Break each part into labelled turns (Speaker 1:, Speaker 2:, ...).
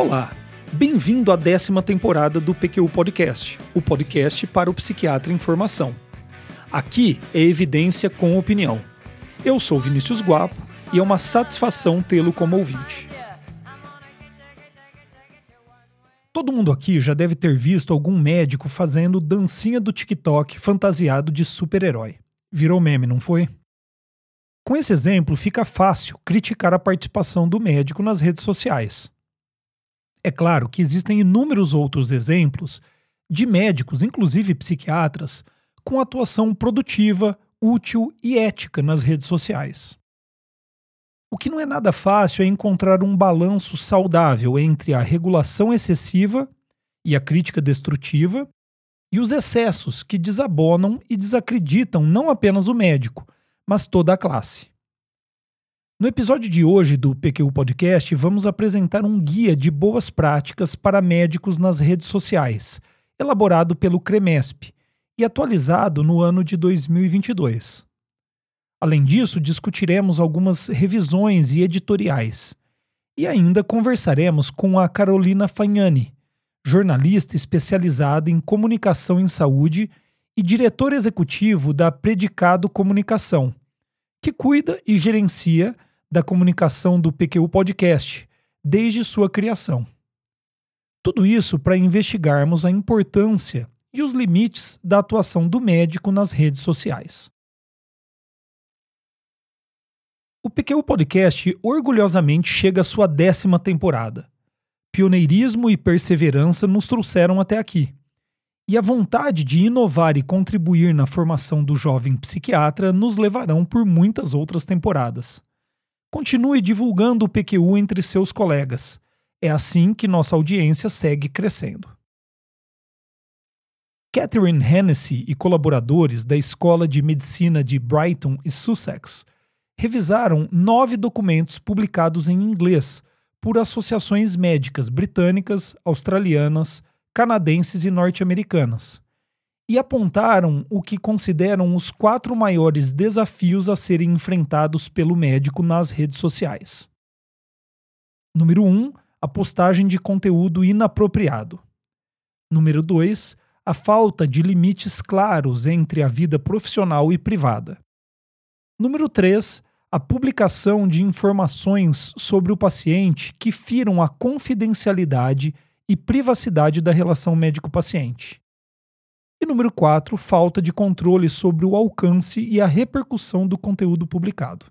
Speaker 1: Olá, bem-vindo à décima temporada do PQU Podcast, o podcast para o psiquiatra em formação. Aqui é evidência com opinião. Eu sou Vinícius Guapo e é uma satisfação tê-lo como ouvinte. Todo mundo aqui já deve ter visto algum médico fazendo dancinha do TikTok fantasiado de super-herói. Virou meme, não foi? Com esse exemplo, fica fácil criticar a participação do médico nas redes sociais. É claro que existem inúmeros outros exemplos de médicos, inclusive psiquiatras, com atuação produtiva, útil e ética nas redes sociais. O que não é nada fácil é encontrar um balanço saudável entre a regulação excessiva e a crítica destrutiva e os excessos que desabonam e desacreditam não apenas o médico, mas toda a classe. No episódio de hoje do PQ Podcast, vamos apresentar um guia de boas práticas para médicos nas redes sociais, elaborado pelo CREMESP e atualizado no ano de 2022. Além disso, discutiremos algumas revisões e editoriais. E ainda conversaremos com a Carolina Fagnani, jornalista especializada em comunicação em saúde e diretor executivo da Predicado Comunicação, que cuida e gerencia da comunicação do PQU Podcast, desde sua criação. Tudo isso para investigarmos a importância e os limites da atuação do médico nas redes sociais. O PQU Podcast orgulhosamente chega à sua décima temporada. Pioneirismo e perseverança nos trouxeram até aqui. E a vontade de inovar e contribuir na formação do jovem psiquiatra nos levarão por muitas outras temporadas. Continue divulgando o PQU entre seus colegas. É assim que nossa audiência segue crescendo. Catherine Hennessy e colaboradores da Escola de Medicina de Brighton e Sussex revisaram nove documentos publicados em inglês por associações médicas britânicas, australianas, canadenses e norte-americanas e apontaram o que consideram os quatro maiores desafios a serem enfrentados pelo médico nas redes sociais. Número 1. Um, a postagem de conteúdo inapropriado. Número 2. A falta de limites claros entre a vida profissional e privada. Número 3. A publicação de informações sobre o paciente que firam a confidencialidade e privacidade da relação médico-paciente. E número 4, falta de controle sobre o alcance e a repercussão do conteúdo publicado.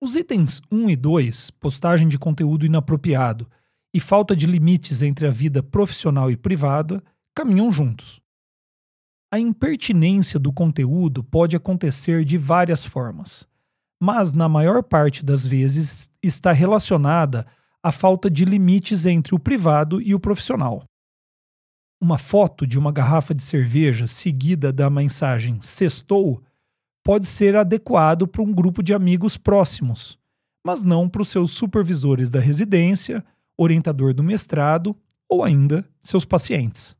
Speaker 1: Os itens 1 e 2, postagem de conteúdo inapropriado e falta de limites entre a vida profissional e privada, caminham juntos. A impertinência do conteúdo pode acontecer de várias formas, mas na maior parte das vezes está relacionada à falta de limites entre o privado e o profissional. Uma foto de uma garrafa de cerveja seguida da mensagem sextou pode ser adequado para um grupo de amigos próximos, mas não para os seus supervisores da residência, orientador do mestrado ou ainda seus pacientes.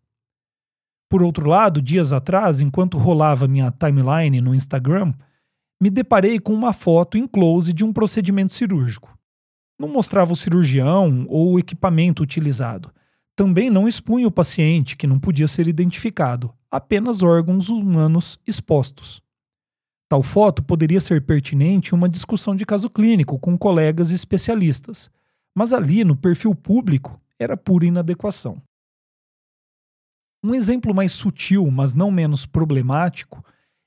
Speaker 1: Por outro lado, dias atrás, enquanto rolava minha timeline no Instagram, me deparei com uma foto em close de um procedimento cirúrgico. Não mostrava o cirurgião ou o equipamento utilizado, também não expunha o paciente, que não podia ser identificado, apenas órgãos humanos expostos. Tal foto poderia ser pertinente em uma discussão de caso clínico com colegas especialistas, mas ali no perfil público era pura inadequação. Um exemplo mais sutil, mas não menos problemático,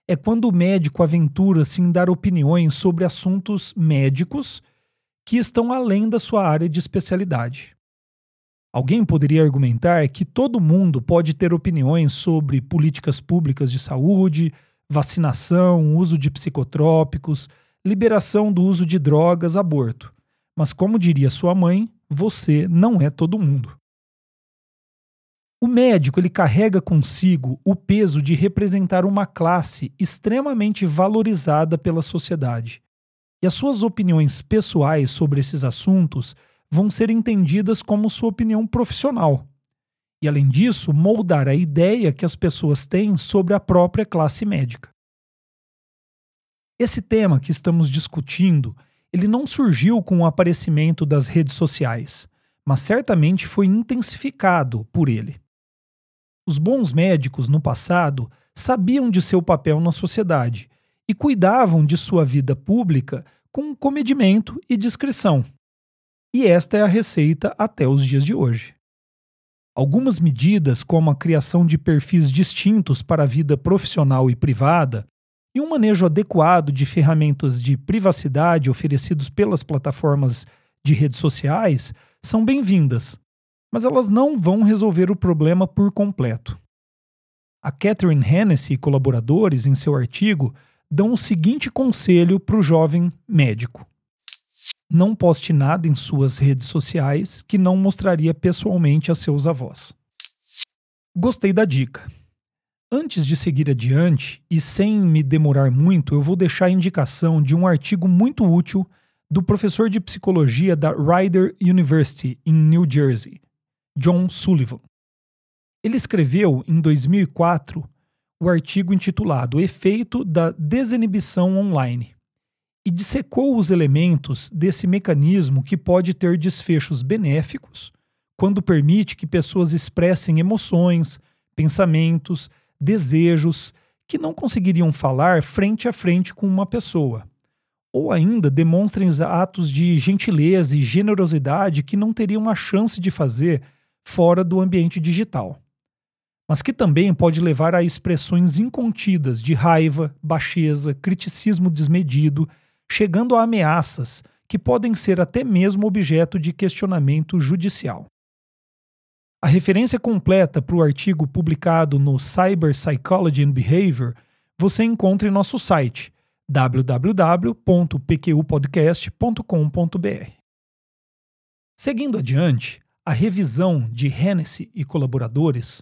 Speaker 1: é quando o médico aventura-se em dar opiniões sobre assuntos médicos que estão além da sua área de especialidade. Alguém poderia argumentar que todo mundo pode ter opiniões sobre políticas públicas de saúde, vacinação, uso de psicotrópicos, liberação do uso de drogas, aborto. Mas, como diria sua mãe, você não é todo mundo. O médico ele carrega consigo o peso de representar uma classe extremamente valorizada pela sociedade. E as suas opiniões pessoais sobre esses assuntos vão ser entendidas como sua opinião profissional. E, além disso, moldar a ideia que as pessoas têm sobre a própria classe médica. Esse tema que estamos discutindo, ele não surgiu com o aparecimento das redes sociais, mas certamente foi intensificado por ele. Os bons médicos no passado sabiam de seu papel na sociedade e cuidavam de sua vida pública com comedimento e discrição. E esta é a receita até os dias de hoje. Algumas medidas, como a criação de perfis distintos para a vida profissional e privada, e um manejo adequado de ferramentas de privacidade oferecidos pelas plataformas de redes sociais, são bem-vindas, mas elas não vão resolver o problema por completo. A Catherine Hennessy e colaboradores, em seu artigo, dão o seguinte conselho para o jovem médico: Não poste nada em suas redes sociais que não mostraria pessoalmente a seus avós. Gostei da dica. Antes de seguir adiante, e sem me demorar muito, eu vou deixar a indicação de um artigo muito útil do professor de psicologia da Rider University, em New Jersey, John Sullivan. Ele escreveu, em 2004, o artigo intitulado Efeito da Desinibição Online e dissecou os elementos desse mecanismo que pode ter desfechos benéficos quando permite que pessoas expressem emoções, pensamentos, desejos que não conseguiriam falar frente a frente com uma pessoa. Ou ainda demonstrem atos de gentileza e generosidade que não teriam a chance de fazer fora do ambiente digital mas que também pode levar a expressões incontidas de raiva, baixeza, criticismo desmedido, chegando a ameaças que podem ser até mesmo objeto de questionamento judicial. A referência completa para o artigo publicado no Cyber Psychology and Behavior você encontra em nosso site www.pqpodcast.com.br. Seguindo adiante, a revisão de Hennessy e colaboradores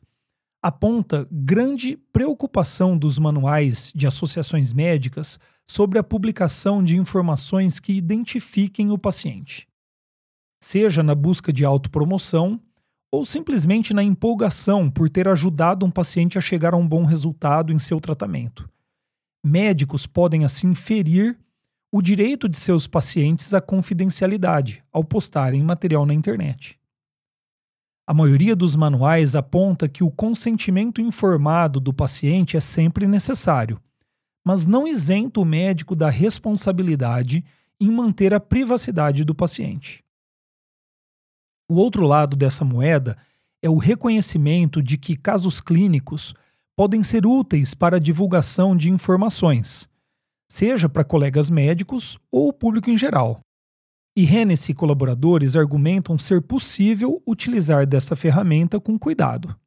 Speaker 1: aponta grande preocupação dos manuais de associações médicas sobre a publicação de informações que identifiquem o paciente, seja na busca de autopromoção ou simplesmente na empolgação por ter ajudado um paciente a chegar a um bom resultado em seu tratamento. Médicos podem assim ferir o direito de seus pacientes à confidencialidade ao postarem material na internet. A maioria dos manuais aponta que o consentimento informado do paciente é sempre necessário, mas não isenta o médico da responsabilidade em manter a privacidade do paciente. O outro lado dessa moeda é o reconhecimento de que casos clínicos podem ser úteis para a divulgação de informações, seja para colegas médicos ou público em geral. E Hennessy e colaboradores argumentam ser possível utilizar dessa ferramenta com cuidado.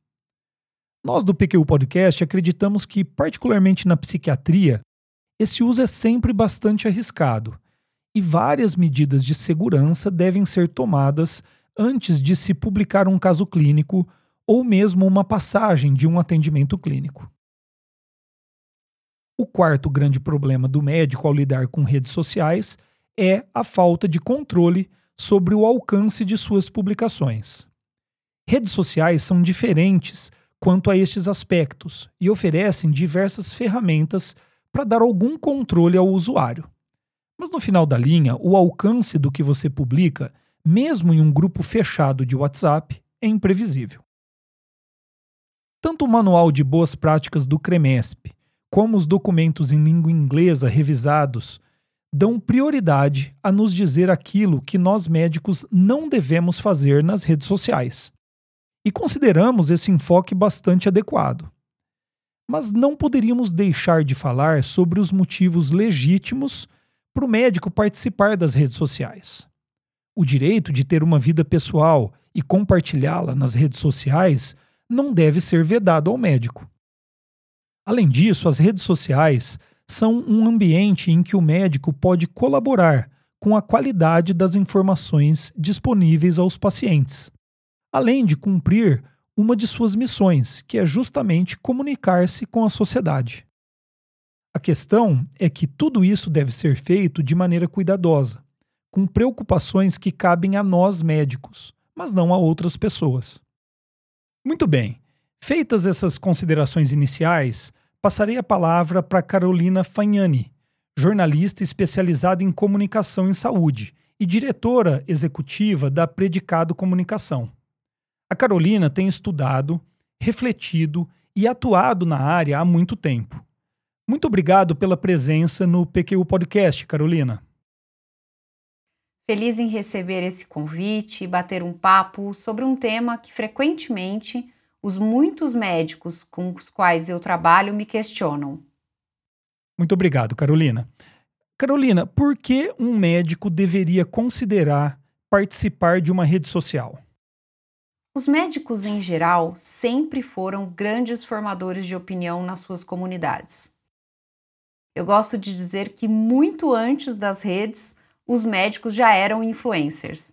Speaker 1: Nós do PQ Podcast acreditamos que, particularmente na psiquiatria, esse uso é sempre bastante arriscado e várias medidas de segurança devem ser tomadas antes de se publicar um caso clínico ou mesmo uma passagem de um atendimento clínico. O quarto grande problema do médico ao lidar com redes sociais é a falta de controle sobre o alcance de suas publicações. Redes sociais são diferentes quanto a estes aspectos e oferecem diversas ferramentas para dar algum controle ao usuário. Mas no final da linha, o alcance do que você publica, mesmo em um grupo fechado de WhatsApp, é imprevisível. Tanto o Manual de Boas Práticas do CREMESP, como os documentos em língua inglesa revisados dão prioridade a nos dizer aquilo que nós médicos não devemos fazer nas redes sociais. E consideramos esse enfoque bastante adequado. Mas não poderíamos deixar de falar sobre os motivos legítimos para o médico participar das redes sociais. O direito de ter uma vida pessoal e compartilhá-la nas redes sociais não deve ser vedado ao médico. Além disso, as redes sociais são um ambiente em que o médico pode colaborar com a qualidade das informações disponíveis aos pacientes, além de cumprir uma de suas missões, que é justamente comunicar-se com a sociedade. A questão é que tudo isso deve ser feito de maneira cuidadosa, com preocupações que cabem a nós médicos, mas não a outras pessoas. Muito bem, feitas essas considerações iniciais, passarei a palavra para Carolina Fagnani, jornalista especializada em comunicação em saúde e diretora executiva da Predicado Comunicação. A Carolina tem estudado, refletido e atuado na área há muito tempo. Muito obrigado pela presença no PQU Podcast, Carolina.
Speaker 2: Feliz em receber esse convite e bater um papo sobre um tema que frequentemente os muitos médicos com os quais eu trabalho me questionam.
Speaker 1: Muito obrigado, Carolina. Carolina, por que um médico deveria considerar participar de uma rede social?
Speaker 2: Os médicos, em geral, sempre foram grandes formadores de opinião nas suas comunidades. Eu gosto de dizer que muito antes das redes, os médicos já eram influencers.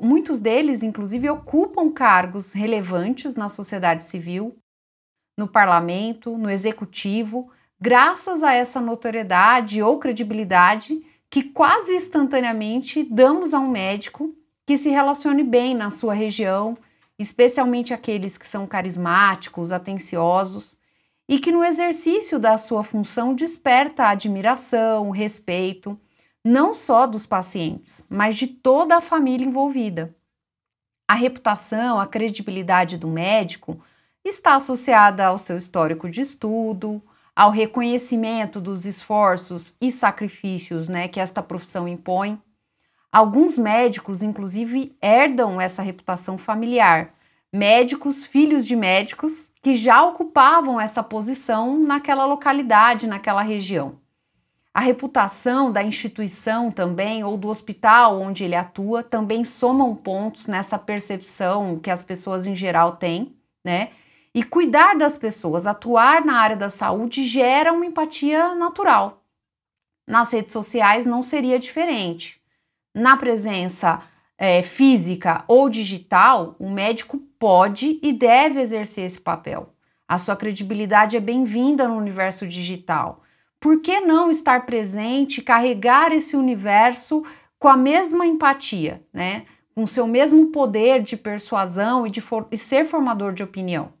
Speaker 2: Muitos deles, inclusive, ocupam cargos relevantes na sociedade civil, no parlamento, no executivo, graças a essa notoriedade ou credibilidade que quase instantaneamente damos a um médico que se relacione bem na sua região, especialmente aqueles que são carismáticos, atenciosos e que no exercício da sua função desperta a admiração, o respeito não só dos pacientes, mas de toda a família envolvida. A reputação, a credibilidade do médico está associada ao seu histórico de estudo, ao reconhecimento dos esforços e sacrifícios né, que esta profissão impõe. Alguns médicos, inclusive, herdam essa reputação familiar. Médicos, filhos de médicos, que já ocupavam essa posição naquela localidade, naquela região. A reputação da instituição também, ou do hospital onde ele atua, também somam pontos nessa percepção que as pessoas em geral têm, né? E cuidar das pessoas, atuar na área da saúde gera uma empatia natural. Nas redes sociais não seria diferente. Na presença é, física ou digital, o médico pode e deve exercer esse papel. A sua credibilidade é bem-vinda no universo digital por que não estar presente, carregar esse universo com a mesma empatia, né? Com seu mesmo poder de persuasão e de for e ser formador de opinião.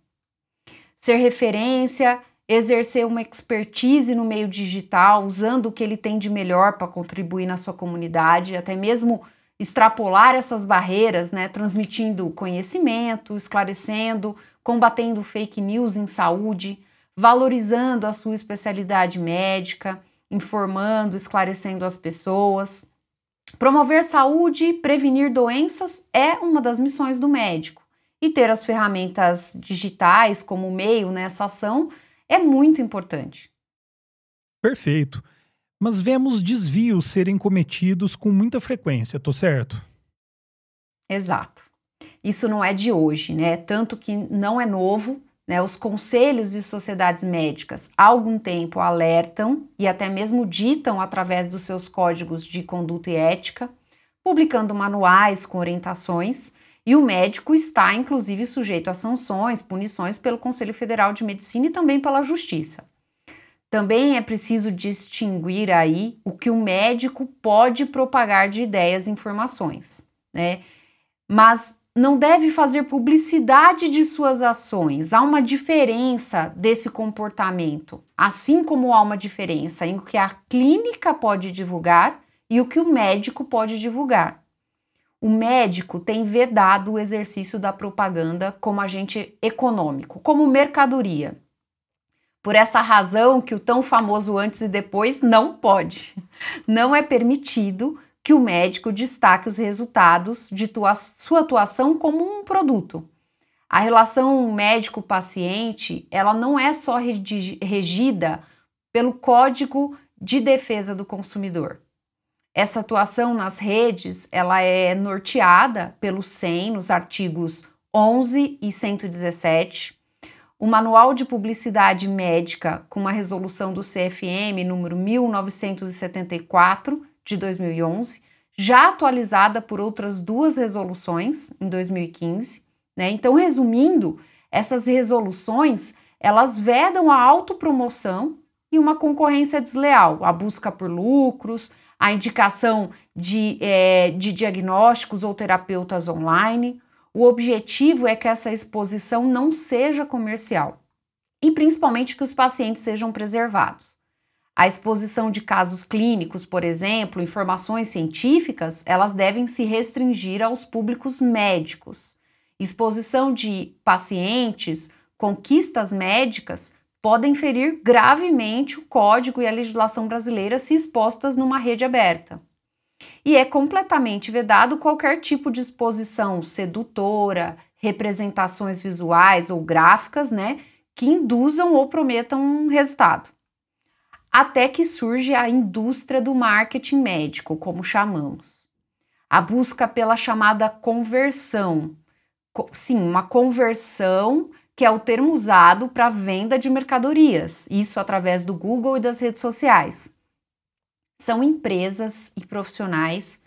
Speaker 2: Ser referência, exercer uma expertise no meio digital, usando o que ele tem de melhor para contribuir na sua comunidade, até mesmo extrapolar essas barreiras, né? Transmitindo conhecimento, esclarecendo, combatendo fake news em saúde valorizando a sua especialidade médica, informando, esclarecendo as pessoas. Promover saúde e prevenir doenças é uma das missões do médico. E ter as ferramentas digitais como meio nessa ação é muito importante.
Speaker 1: Perfeito. Mas vemos desvios serem cometidos com muita frequência, tô certo?
Speaker 2: Exato. Isso não é de hoje, né? Tanto que não é novo, né, os conselhos e sociedades médicas há algum tempo alertam e até mesmo ditam através dos seus códigos de conduta e ética, publicando manuais com orientações, e o médico está inclusive sujeito a sanções, punições pelo Conselho Federal de Medicina e também pela Justiça. Também é preciso distinguir aí o que o médico pode propagar de ideias e informações, né? Mas não deve fazer publicidade de suas ações. Há uma diferença desse comportamento, assim como há uma diferença em o que a clínica pode divulgar e o que o médico pode divulgar. O médico tem vedado o exercício da propaganda como agente econômico, como mercadoria. Por essa razão que o tão famoso antes e depois não pode. Não é permitido que o médico destaque os resultados de tua, sua atuação como um produto. A relação médico-paciente, ela não é só regida pelo Código de Defesa do Consumidor. Essa atuação nas redes, ela é norteada pelo SEM nos artigos 11 e 117. O Manual de Publicidade Médica, com uma resolução do CFM número 1974, de 2011, já atualizada por outras duas resoluções em 2015. Né? Então, resumindo, essas resoluções elas vedam a autopromoção e uma concorrência desleal, a busca por lucros, a indicação de, é, de diagnósticos ou terapeutas online. O objetivo é que essa exposição não seja comercial e principalmente que os pacientes sejam preservados. A exposição de casos clínicos, por exemplo, informações científicas, elas devem se restringir aos públicos médicos. Exposição de pacientes, conquistas médicas podem ferir gravemente o código e a legislação brasileira se expostas numa rede aberta. E é completamente vedado qualquer tipo de exposição sedutora, representações visuais ou gráficas, né, que induzam ou prometam um resultado até que surge a indústria do marketing médico, como chamamos. A busca pela chamada conversão. Sim, uma conversão que é o termo usado para venda de mercadorias, isso através do Google e das redes sociais. São empresas e profissionais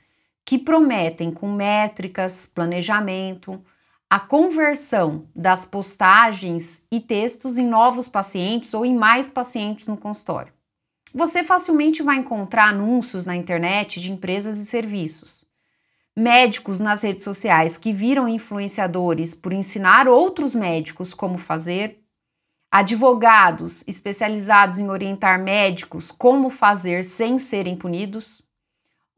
Speaker 2: que prometem, com métricas, planejamento, a conversão das postagens e textos em novos pacientes ou em mais pacientes no consultório. Você facilmente vai encontrar anúncios na internet de empresas e serviços. Médicos nas redes sociais que viram influenciadores por ensinar outros médicos como fazer. Advogados especializados em orientar médicos como fazer sem serem punidos.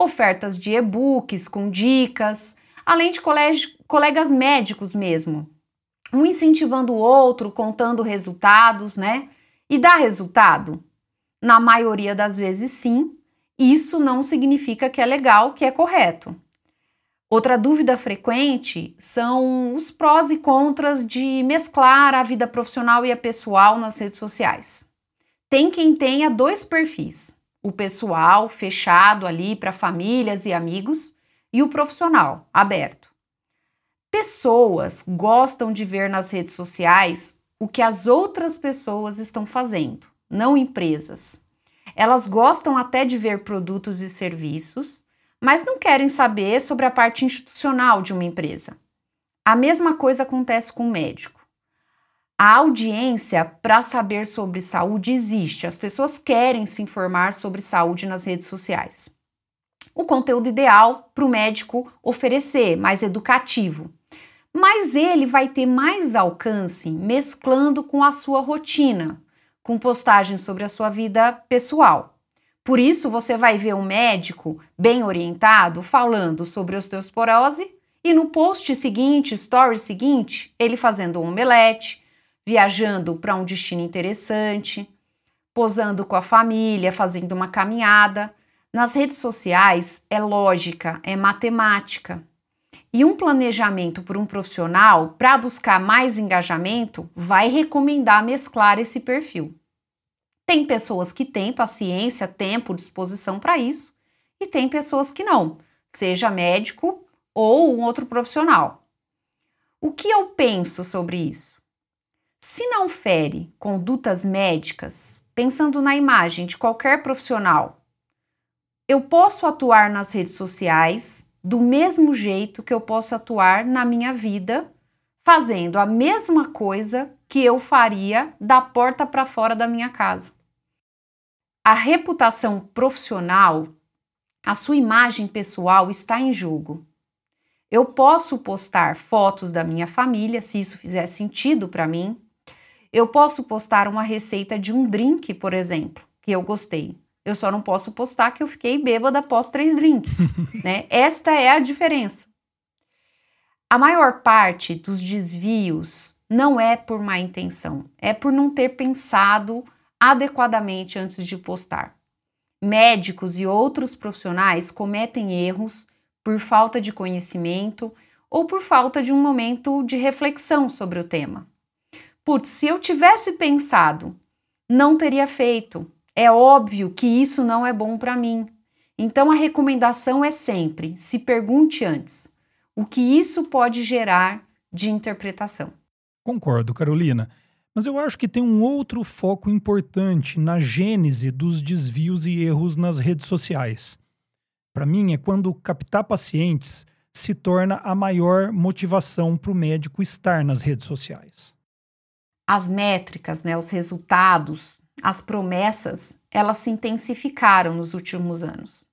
Speaker 2: Ofertas de e-books com dicas, além de colegas médicos mesmo. Um incentivando o outro, contando resultados, né? E dá resultado? Na maioria das vezes, sim. Isso não significa que é legal, que é correto. Outra dúvida frequente são os prós e contras de mesclar a vida profissional e a pessoal nas redes sociais. Tem quem tenha dois perfis: o pessoal, fechado ali para famílias e amigos, e o profissional, aberto. Pessoas gostam de ver nas redes sociais o que as outras pessoas estão fazendo não empresas. Elas gostam até de ver produtos e serviços, mas não querem saber sobre a parte institucional de uma empresa. A mesma coisa acontece com o médico. A audiência para saber sobre saúde existe, as pessoas querem se informar sobre saúde nas redes sociais. O conteúdo ideal para o médico oferecer, mais educativo. Mas ele vai ter mais alcance mesclando com a sua rotina, com postagens sobre a sua vida pessoal. Por isso, você vai ver um médico bem orientado falando sobre osteoporose e no post seguinte, story seguinte, ele fazendo um omelete, viajando para um destino interessante, posando com a família, fazendo uma caminhada. Nas redes sociais é lógica, é matemática. E um planejamento por um profissional para buscar mais engajamento vai recomendar mesclar esse perfil. Tem pessoas que têm paciência, tempo, disposição para isso, e tem pessoas que não, seja médico ou um outro profissional. O que eu penso sobre isso? Se não fere condutas médicas, pensando na imagem de qualquer profissional, eu posso atuar nas redes sociais do mesmo jeito que eu posso atuar na minha vida, fazendo a mesma coisa que eu faria da porta para fora da minha casa. A reputação profissional, a sua imagem pessoal está em jogo. Eu posso postar fotos da minha família, se isso fizer sentido para mim. Eu posso postar uma receita de um drink, por exemplo, que eu gostei. Eu só não posso postar que eu fiquei bêbada após três drinks, né? Esta é a diferença. A maior parte dos desvios não é por má intenção, é por não ter pensado adequadamente antes de postar. Médicos e outros profissionais cometem erros por falta de conhecimento ou por falta de um momento de reflexão sobre o tema. Putz, se eu tivesse pensado, não teria feito, é óbvio que isso não é bom para mim. Então a recomendação é sempre: se pergunte antes o que isso pode gerar de interpretação.
Speaker 1: Concordo, Carolina. Mas eu acho que tem um outro foco importante na gênese dos desvios e erros nas redes sociais. Para mim, é quando captar pacientes se torna a maior motivação para o médico estar nas redes sociais.
Speaker 2: As métricas, né, os resultados as promessas, elas se intensificaram nos últimos anos.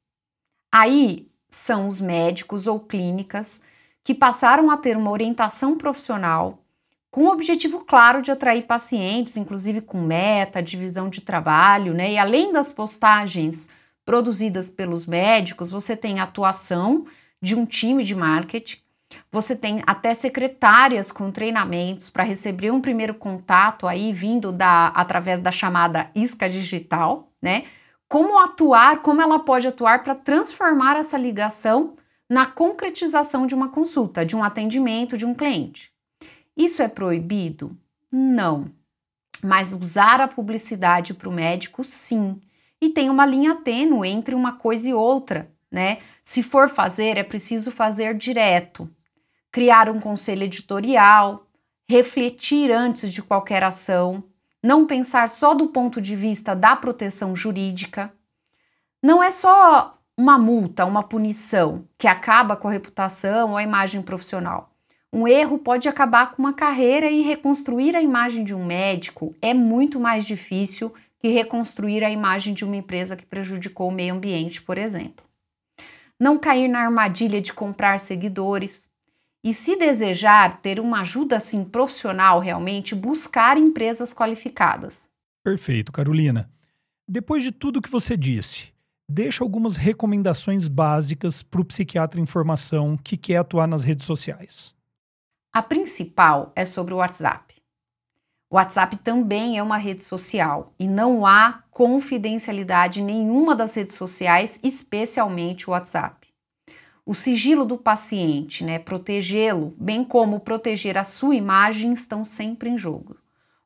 Speaker 2: Aí são os médicos ou clínicas que passaram a ter uma orientação profissional com o objetivo claro de atrair pacientes, inclusive com meta, divisão de trabalho, né? E além das postagens produzidas pelos médicos, você tem atuação de um time de marketing, você tem até secretárias com treinamentos para receber um primeiro contato aí vindo da através da chamada isca digital, né? Como atuar, como ela pode atuar para transformar essa ligação na concretização de uma consulta, de um atendimento de um cliente. Isso é proibido? Não. Mas usar a publicidade para o médico, sim. E tem uma linha tênue entre uma coisa e outra, né? Se for fazer, é preciso fazer direto. Criar um conselho editorial, refletir antes de qualquer ação, não pensar só do ponto de vista da proteção jurídica. Não é só uma multa, uma punição que acaba com a reputação ou a imagem profissional. Um erro pode acabar com uma carreira e reconstruir a imagem de um médico é muito mais difícil que reconstruir a imagem de uma empresa que prejudicou o meio ambiente, por exemplo. Não cair na armadilha de comprar seguidores. E se desejar ter uma ajuda assim profissional realmente, buscar empresas qualificadas.
Speaker 1: Perfeito, Carolina. Depois de tudo que você disse, deixa algumas recomendações básicas para o psiquiatra em formação que quer atuar nas redes sociais.
Speaker 2: A principal é sobre o WhatsApp. O WhatsApp também é uma rede social e não há confidencialidade nenhuma das redes sociais, especialmente o WhatsApp. O sigilo do paciente, né, protegê-lo, bem como proteger a sua imagem, estão sempre em jogo.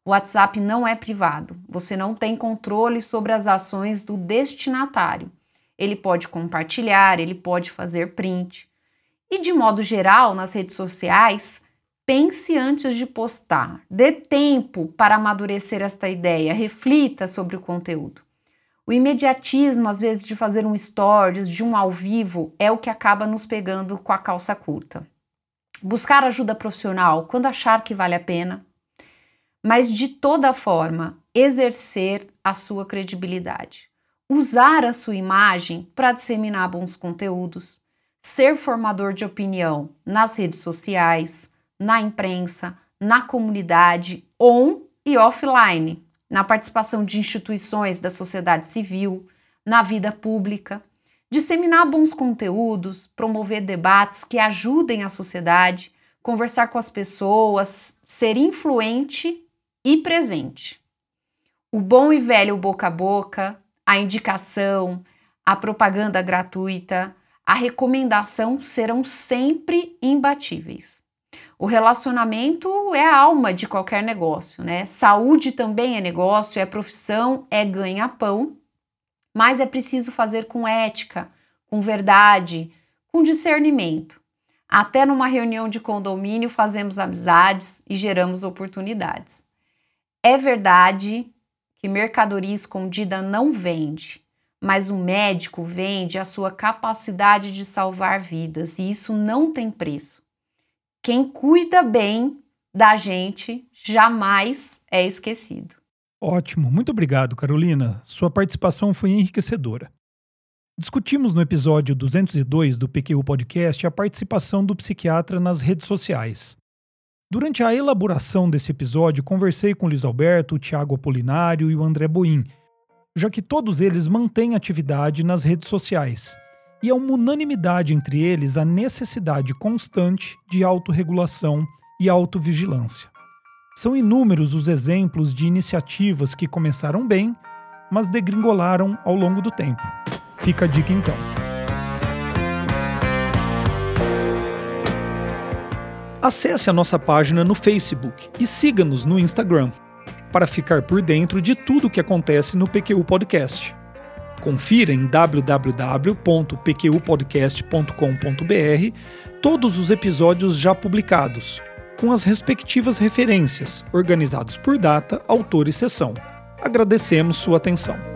Speaker 2: O WhatsApp não é privado, você não tem controle sobre as ações do destinatário. Ele pode compartilhar, ele pode fazer print. E de modo geral, nas redes sociais, pense antes de postar. Dê tempo para amadurecer esta ideia, reflita sobre o conteúdo. O imediatismo, às vezes, de fazer um stories, de um ao vivo, é o que acaba nos pegando com a calça curta. Buscar ajuda profissional quando achar que vale a pena mas de toda forma exercer a sua credibilidade. Usar a sua imagem para disseminar bons conteúdos, ser formador de opinião nas redes sociais, na imprensa, na comunidade on e offline, na participação de instituições da sociedade civil, na vida pública, disseminar bons conteúdos, promover debates que ajudem a sociedade, conversar com as pessoas, ser influente e presente. O bom e velho boca a boca, a indicação, a propaganda gratuita, a recomendação serão sempre imbatíveis. O relacionamento é a alma de qualquer negócio, né? Saúde também é negócio, é profissão, é ganha-pão, mas é preciso fazer com ética, com verdade, com discernimento. Até numa reunião de condomínio fazemos amizades e geramos oportunidades. É verdade que mercadoria escondida não vende, mas o médico vende a sua capacidade de salvar vidas e isso não tem preço. Quem cuida bem da gente jamais é esquecido.
Speaker 1: Ótimo, muito obrigado, Carolina. Sua participação foi enriquecedora. Discutimos no episódio 202 do PQU Podcast a participação do psiquiatra nas redes sociais. Durante a elaboração desse episódio, conversei com Luiz Alberto, o Tiago Apolinário e o André Boim, já que todos eles mantêm atividade nas redes sociais. E é uma unanimidade entre eles a necessidade constante de autorregulação e autovigilância. São inúmeros os exemplos de iniciativas que começaram bem, mas degringolaram ao longo do tempo. Fica a dica então. Acesse a nossa página no Facebook e siga-nos no Instagram para ficar por dentro de tudo o que acontece no PQU Podcast. Confira em www.pqpodcast.com.br todos os episódios já publicados, com as respectivas referências, organizados por data, autor e sessão. Agradecemos sua atenção.